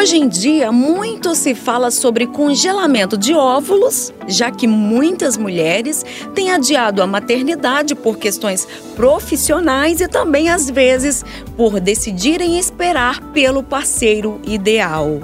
Hoje em dia, muito se fala sobre congelamento de óvulos, já que muitas mulheres têm adiado a maternidade por questões profissionais e também, às vezes, por decidirem esperar pelo parceiro ideal.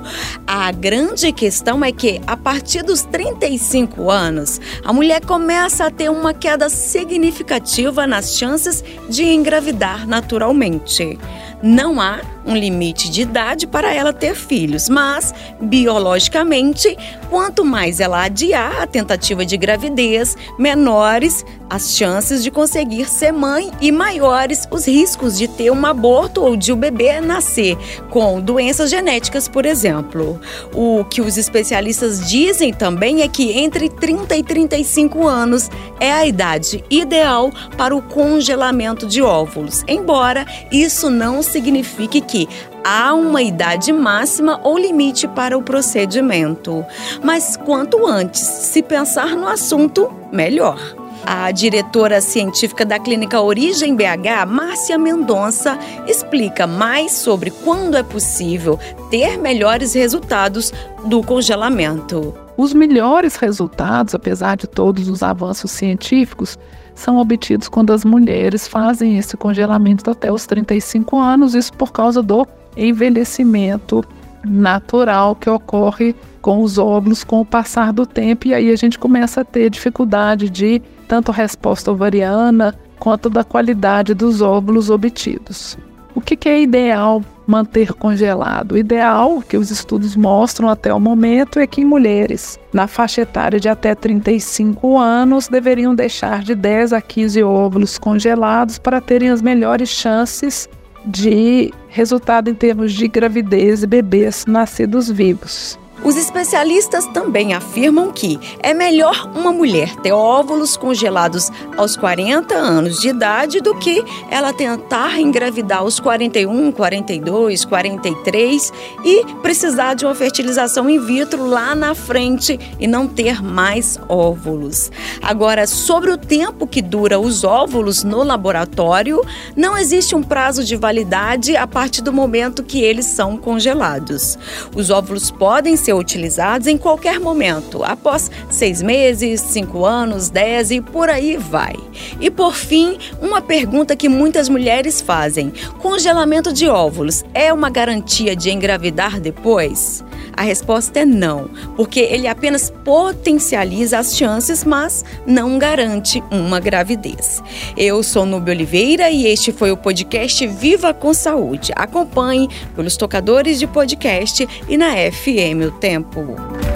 A grande questão é que, a partir dos 35 anos, a mulher começa a ter uma queda significativa nas chances de engravidar naturalmente. Não há um limite de idade para ela ter filhos, mas biologicamente, quanto mais ela adiar a tentativa de gravidez, menores as chances de conseguir ser mãe e maiores os riscos de ter um aborto ou de o bebê nascer com doenças genéticas, por exemplo. O que os especialistas dizem também é que entre 30 e 35 anos é a idade ideal para o congelamento de óvulos, embora isso não signifique que há uma idade máxima ou limite para o procedimento. Mas quanto antes se pensar no assunto, melhor. A diretora científica da Clínica Origem BH, Márcia Mendonça, explica mais sobre quando é possível ter melhores resultados do congelamento. Os melhores resultados, apesar de todos os avanços científicos, são obtidos quando as mulheres fazem esse congelamento até os 35 anos, isso por causa do envelhecimento natural que ocorre com os óvulos com o passar do tempo, e aí a gente começa a ter dificuldade de tanto resposta ovariana quanto da qualidade dos óvulos obtidos. O que, que é ideal manter congelado? O ideal, que os estudos mostram até o momento, é que em mulheres na faixa etária de até 35 anos deveriam deixar de 10 a 15 óvulos congelados para terem as melhores chances de resultado em termos de gravidez e bebês nascidos vivos. Os especialistas também afirmam que é melhor uma mulher ter óvulos congelados aos 40 anos de idade do que ela tentar engravidar aos 41, 42, 43 e precisar de uma fertilização in vitro lá na frente e não ter mais óvulos. Agora, sobre o tempo que dura os óvulos no laboratório, não existe um prazo de validade a partir do momento que eles são congelados. Os óvulos podem ser utilizados em qualquer momento, após seis meses, cinco anos, dez e por aí vai. E por fim, uma pergunta que muitas mulheres fazem: congelamento de óvulos é uma garantia de engravidar depois? A resposta é não, porque ele apenas potencializa as chances, mas não garante uma gravidez. Eu sou Nubia Oliveira e este foi o podcast Viva com Saúde. Acompanhe pelos tocadores de podcast e na FM O Tempo.